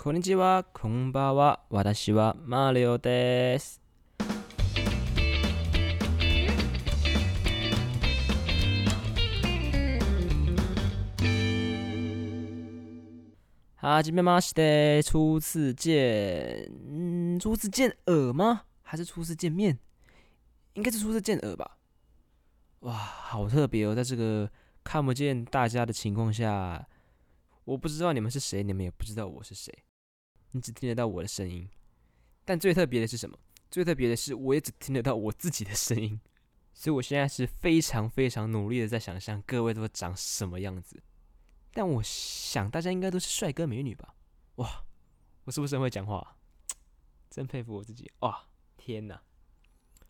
こんにちは、こんばんは。私はマリオです。はじめまして，初次见，嗯，初次见耳吗？还是初次见面？应该是初次见耳吧。哇，好特别哦，在这个看不见大家的情况下，我不知道你们是谁，你们也不知道我是谁，你只听得到我的声音。但最特别的是什么？最特别的是，我也只听得到我自己的声音。所以我现在是非常非常努力的在想象各位都长什么样子。但我想大家应该都是帅哥美女吧？哇，我是不是很会讲话？真佩服我自己！哇，天哪！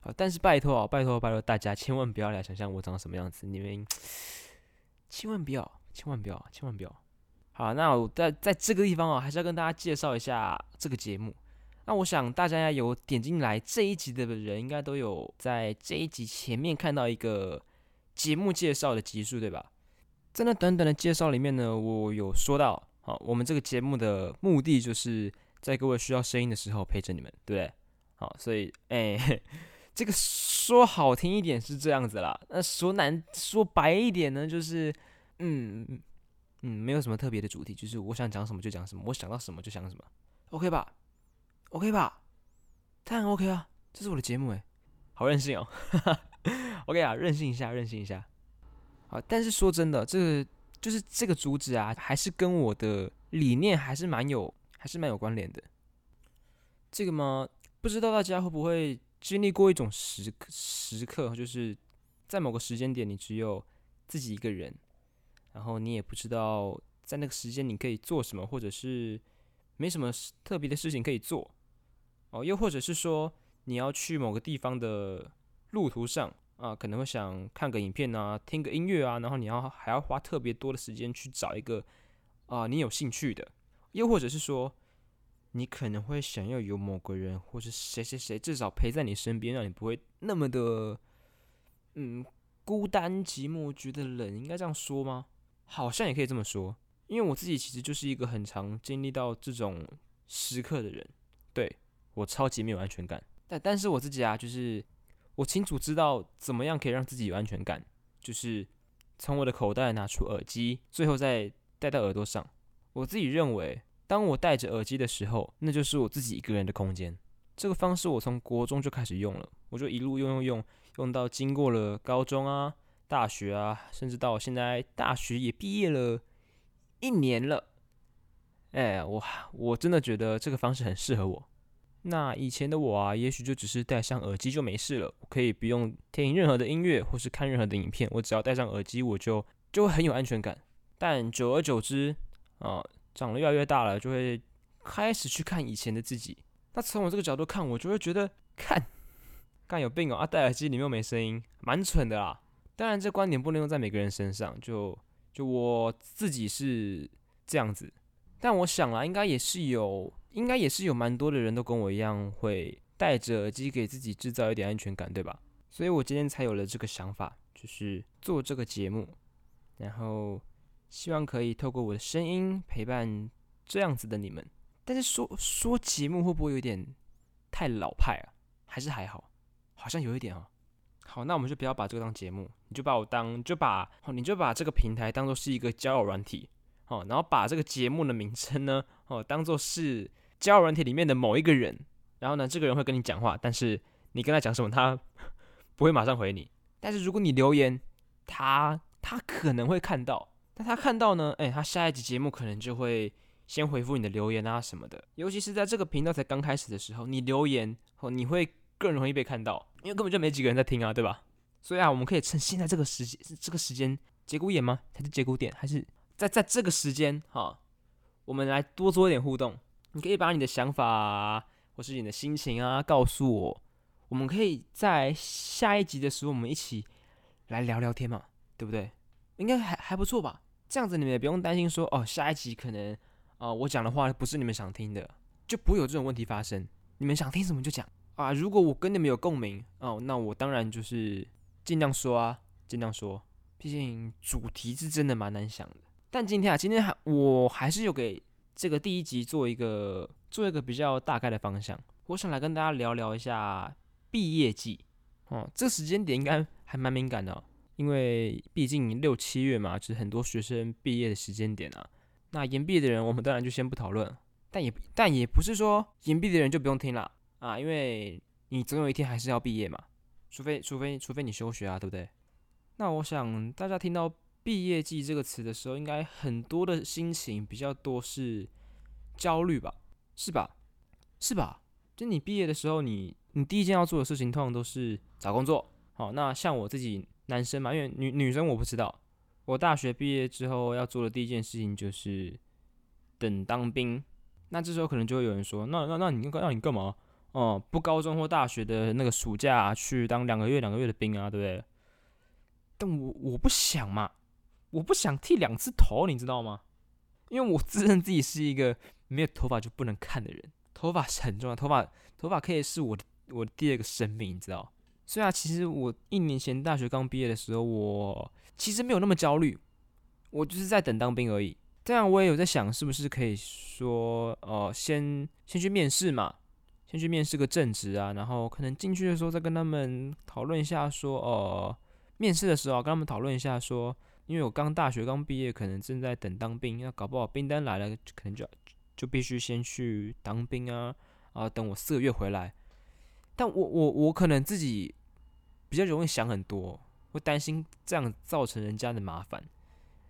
好，但是拜托啊，拜托拜托大家，千万不要来想象我长什么样子，你们 千万不要，千万不要，千万不要。好，那我在在这个地方啊，还是要跟大家介绍一下这个节目。那我想大家有点进来这一集的人，应该都有在这一集前面看到一个节目介绍的集数，对吧？在那短短的介绍里面呢，我有说到，好，我们这个节目的目的就是在各位需要声音的时候陪着你们，对不对？好，所以，哎、这个说好听一点是这样子啦，那说难说白一点呢，就是，嗯嗯，没有什么特别的主题，就是我想讲什么就讲什么，我想到什么就讲什么，OK 吧？OK 吧？当然 OK 啊，这是我的节目哎，好任性哦，OK 啊，任性一下，任性一下。好，但是说真的，这个就是这个主旨啊，还是跟我的理念还是蛮有，还是蛮有关联的。这个嘛，不知道大家会不会经历过一种时刻时刻，就是在某个时间点，你只有自己一个人，然后你也不知道在那个时间你可以做什么，或者是没什么特别的事情可以做。哦，又或者是说你要去某个地方的路途上。啊，可能会想看个影片啊，听个音乐啊，然后你要还要花特别多的时间去找一个啊你有兴趣的，又或者是说，你可能会想要有某个人或是谁谁谁至少陪在你身边，让你不会那么的嗯孤单寂寞，觉得冷，应该这样说吗？好像也可以这么说，因为我自己其实就是一个很常经历到这种时刻的人，对我超级没有安全感，但但是我自己啊，就是。我清楚知道怎么样可以让自己有安全感，就是从我的口袋拿出耳机，最后再戴到耳朵上。我自己认为，当我戴着耳机的时候，那就是我自己一个人的空间。这个方式我从国中就开始用了，我就一路用用用，用到经过了高中啊、大学啊，甚至到现在大学也毕业了一年了。哎，我我真的觉得这个方式很适合我。那以前的我啊，也许就只是戴上耳机就没事了，我可以不用听任何的音乐或是看任何的影片，我只要戴上耳机，我就就会很有安全感。但久而久之啊，长得越来越大了，就会开始去看以前的自己。那从我这个角度看，我就会觉得，看，干有病哦！啊，戴耳机里面又没声音，蛮蠢的啦。当然，这观点不能用在每个人身上，就就我自己是这样子，但我想啦，应该也是有。应该也是有蛮多的人都跟我一样，会戴着耳机给自己制造一点安全感，对吧？所以我今天才有了这个想法，就是做这个节目，然后希望可以透过我的声音陪伴这样子的你们。但是说说节目会不会有点太老派啊？还是还好？好像有一点哦。好，那我们就不要把这个当节目，你就把我当，就把哦你就把这个平台当做是一个交友软体。哦，然后把这个节目的名称呢，哦，当做是交友软体里面的某一个人，然后呢，这个人会跟你讲话，但是你跟他讲什么，他 不会马上回你。但是如果你留言，他他可能会看到，但他看到呢，哎，他下一集节目可能就会先回复你的留言啊什么的。尤其是在这个频道才刚开始的时候，你留言哦，你会更容易被看到，因为根本就没几个人在听啊，对吧？所以啊，我们可以趁现在这个时间，这个时间节骨眼吗？还是节骨点？还是？在在这个时间哈，我们来多做一点互动。你可以把你的想法，或是你的心情啊告诉我。我们可以在下一集的时候，我们一起来聊聊天嘛，对不对？应该还还不错吧？这样子你们也不用担心说哦，下一集可能啊、我讲的话不是你们想听的，就不会有这种问题发生。你们想听什么就讲啊。如果我跟你们有共鸣哦，那我当然就是尽量说啊，尽量说。毕竟主题是真的蛮难想的。但今天啊，今天还我还是有给这个第一集做一个做一个比较大概的方向，我想来跟大家聊聊一下毕业季。哦，这时间点应该还蛮敏感的，因为毕竟六七月嘛，是很多学生毕业的时间点啊。那延毕的人，我们当然就先不讨论，但也但也不是说延毕的人就不用听了啊，因为你总有一天还是要毕业嘛，除非除非除非你休学啊，对不对？那我想大家听到毕业季这个词的时候，应该很多的心情比较多是焦虑吧，是吧？是吧？就你毕业的时候，你你第一件要做的事情，通常都是找工作。好，那像我自己男生嘛，因为女女生我不知道。我大学毕业之后要做的第一件事情就是等当兵。那这时候可能就会有人说：“那那那你让你干嘛？哦，不高中或大学的那个暑假去当两个月两个月的兵啊，对不对？”但我我不想嘛，我不想剃两次头，你知道吗？因为我自认自己是一个没有头发就不能看的人，头发是很重要，头发头发可以是我的我的第二个生命，你知道。虽然其实我一年前大学刚毕业的时候，我其实没有那么焦虑，我就是在等当兵而已。这样我也有在想，是不是可以说，呃，先先去面试嘛，先去面试个正职啊，然后可能进去的时候再跟他们讨论一下，说，呃，面试的时候跟他们讨论一下，说，因为我刚大学刚毕业，可能正在等当兵，那搞不好兵单来了，可能就就必须先去当兵啊，啊，等我四个月回来。但我我我可能自己比较容易想很多，会担心这样造成人家的麻烦。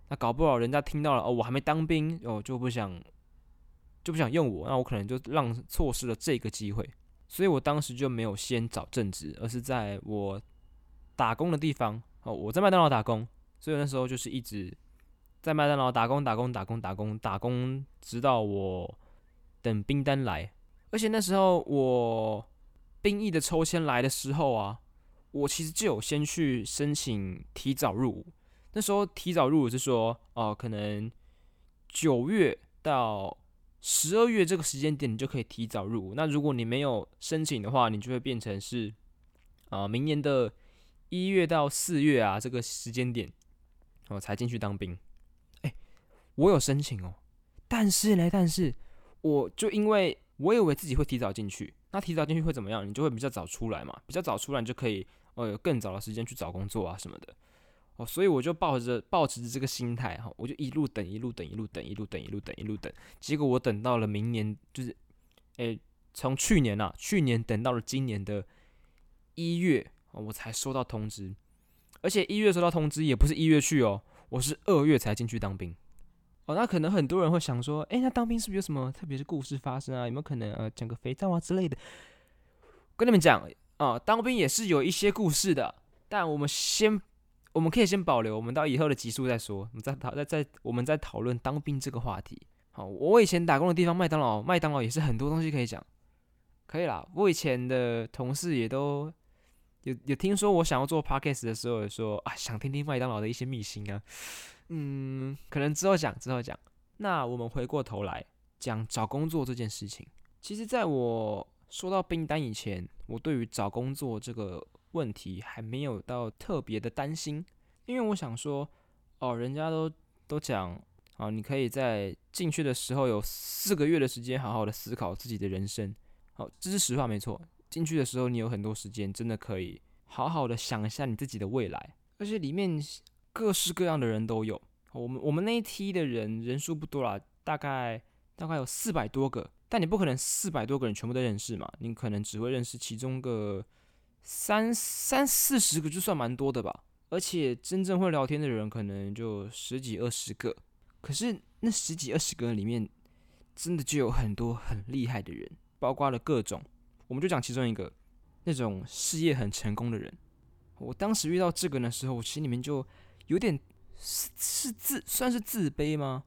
那搞不好人家听到了哦，我还没当兵哦，就不想就不想用我，那我可能就让错失了这个机会。所以我当时就没有先找正职，而是在我打工的地方哦，我在麦当劳打工，所以那时候就是一直在麦当劳打工打工打工打工打工，直到我等兵单来。而且那时候我。兵役的抽签来的时候啊，我其实就有先去申请提早入伍。那时候提早入伍是说，哦，可能九月到十二月这个时间点，你就可以提早入伍。那如果你没有申请的话，你就会变成是啊，明年的一月到四月啊这个时间点，我才进去当兵。哎，我有申请哦，但是呢，但是我就因为我以为自己会提早进去。那提早进去会怎么样？你就会比较早出来嘛，比较早出来你就可以，呃，有更早的时间去找工作啊什么的，哦，所以我就抱着抱持着这个心态哈，我就一路等，一路等，一路等，一路等，一路等，一路等，结果我等到了明年，就是，诶，从去年啊，去年等到了今年的一月，我才收到通知，而且一月收到通知也不是一月去哦，我是二月才进去当兵。哦，那可能很多人会想说，哎，那当兵是不是有什么特别的故事发生啊？有没有可能呃讲个肥皂啊之类的？跟你们讲啊，当兵也是有一些故事的，但我们先，我们可以先保留，我们到以后的集数再说。我们再讨，再再，我们再讨论当兵这个话题。好，我以前打工的地方麦当劳，麦当劳也是很多东西可以讲，可以啦。我以前的同事也都有有听说我想要做 podcast 的时候，也说啊，想听听麦当劳的一些秘辛啊。嗯，可能之后讲，之后讲。那我们回过头来讲找工作这件事情。其实，在我说到兵单以前，我对于找工作这个问题还没有到特别的担心，因为我想说，哦，人家都都讲啊，你可以在进去的时候有四个月的时间，好好的思考自己的人生。好，这是实话，没错。进去的时候，你有很多时间，真的可以好好的想一下你自己的未来，而且里面。各式各样的人都有。我们我们那一梯的人人数不多啦，大概大概有四百多个。但你不可能四百多个人全部都认识嘛？你可能只会认识其中个三三四十个，就算蛮多的吧。而且真正会聊天的人可能就十几二十个。可是那十几二十个里面，真的就有很多很厉害的人，包括了各种。我们就讲其中一个，那种事业很成功的人。我当时遇到这个的时候，我心里面就。有点是是自算是自卑吗？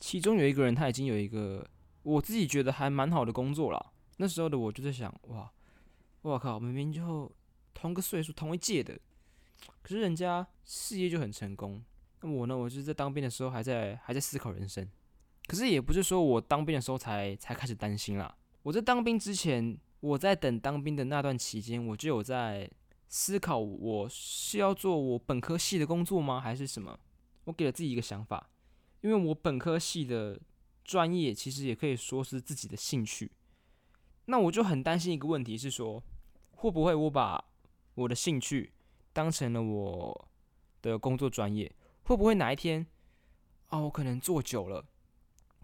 其中有一个人他已经有一个我自己觉得还蛮好的工作了。那时候的我就在想，哇，我靠，明明就同个岁数同一届的，可是人家事业就很成功。那我呢，我就是在当兵的时候还在还在思考人生。可是也不是说我当兵的时候才才开始担心啦。我在当兵之前，我在等当兵的那段期间，我就有在。思考我是要做我本科系的工作吗，还是什么？我给了自己一个想法，因为我本科系的专业，其实也可以说是自己的兴趣。那我就很担心一个问题是说，会不会我把我的兴趣当成了我的工作专业？会不会哪一天啊，我可能做久了，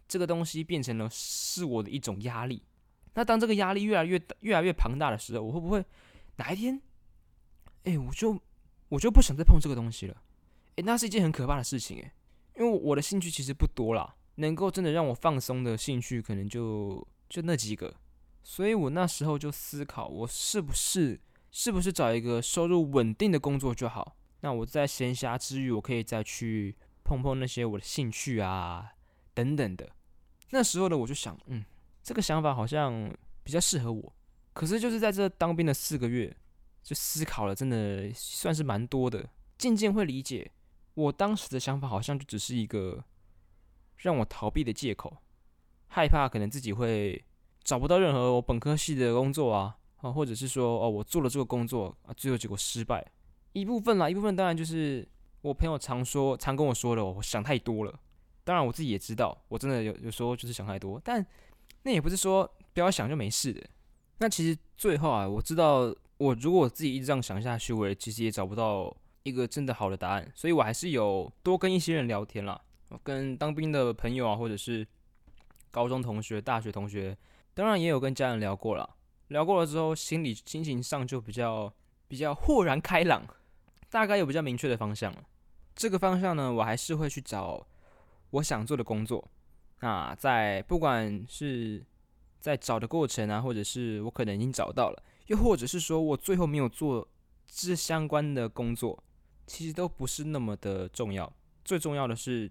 这个东西变成了是我的一种压力？那当这个压力越来越越来越庞大的时候，我会不会哪一天，哎，我就我就不想再碰这个东西了？哎，那是一件很可怕的事情，哎，因为我的兴趣其实不多啦，能够真的让我放松的兴趣，可能就就那几个。所以我那时候就思考，我是不是是不是找一个收入稳定的工作就好？那我在闲暇之余，我可以再去碰碰那些我的兴趣啊等等的。那时候的我就想，嗯，这个想法好像比较适合我。可是就是在这当兵的四个月，就思考了，真的算是蛮多的。渐渐会理解，我当时的想法好像就只是一个让我逃避的借口，害怕可能自己会。找不到任何我本科系的工作啊，啊，或者是说哦，我做了这个工作啊，最后结果失败，一部分啦，一部分当然就是我朋友常说、常跟我说的，我想太多了。当然我自己也知道，我真的有有时候就是想太多，但那也不是说不要想就没事的。那其实最后啊，我知道我如果我自己一直这样想下去，我其实也找不到一个真的好的答案，所以我还是有多跟一些人聊天啦，跟当兵的朋友啊，或者是高中同学、大学同学。当然也有跟家人聊过了，聊过了之后，心理心情上就比较比较豁然开朗，大概有比较明确的方向了。这个方向呢，我还是会去找我想做的工作。那在不管是在找的过程啊，或者是我可能已经找到了，又或者是说我最后没有做这相关的工作，其实都不是那么的重要。最重要的是，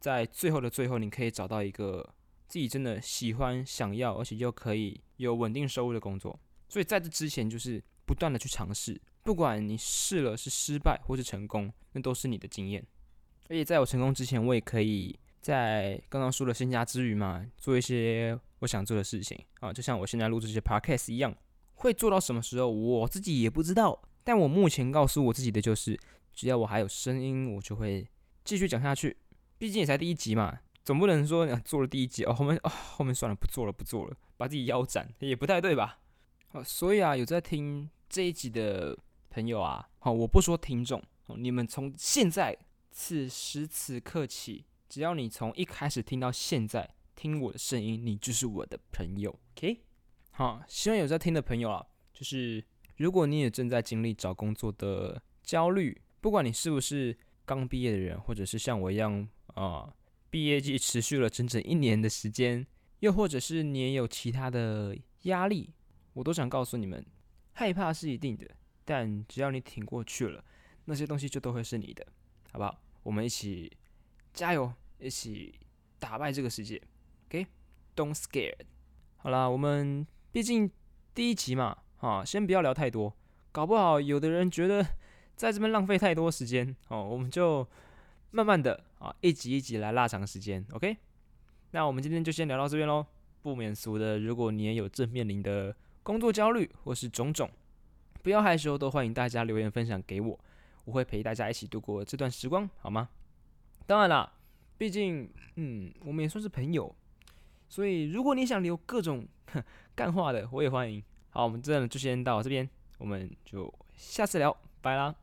在最后的最后，你可以找到一个。自己真的喜欢、想要，而且又可以有稳定收入的工作，所以在这之前就是不断的去尝试，不管你试了是失败或是成功，那都是你的经验。而且在我成功之前，我也可以在刚刚说的身家之余嘛，做一些我想做的事情啊，就像我现在录这些 podcast 一样，会做到什么时候我自己也不知道，但我目前告诉我自己的就是，只要我还有声音，我就会继续讲下去，毕竟也才第一集嘛。总不能说做了第一集哦，后面啊后面算了不做了不做了，把自己腰斩也不太对吧？好，所以啊有在听这一集的朋友啊，好我不说听众，你们从现在此时此刻起，只要你从一开始听到现在听我的声音，你就是我的朋友，OK？好，希望有在听的朋友啊，就是如果你也正在经历找工作的焦虑，不管你是不是刚毕业的人，或者是像我一样啊。毕业季持续了整整一年的时间，又或者是你也有其他的压力，我都想告诉你们，害怕是一定的，但只要你挺过去了，那些东西就都会是你的，好不好？我们一起加油，一起打败这个世界，OK？Don't scare。好啦，我们毕竟第一集嘛，啊，先不要聊太多，搞不好有的人觉得在这边浪费太多时间，哦，我们就。慢慢的啊，一集一集来拉长时间，OK？那我们今天就先聊到这边喽。不免俗的，如果你也有正面临的工作焦虑或是种种，不要害羞，都欢迎大家留言分享给我，我会陪大家一起度过这段时光，好吗？当然啦，毕竟嗯，我们也算是朋友，所以如果你想留各种 干话的，我也欢迎。好，我们真的就先到这边，我们就下次聊，拜啦。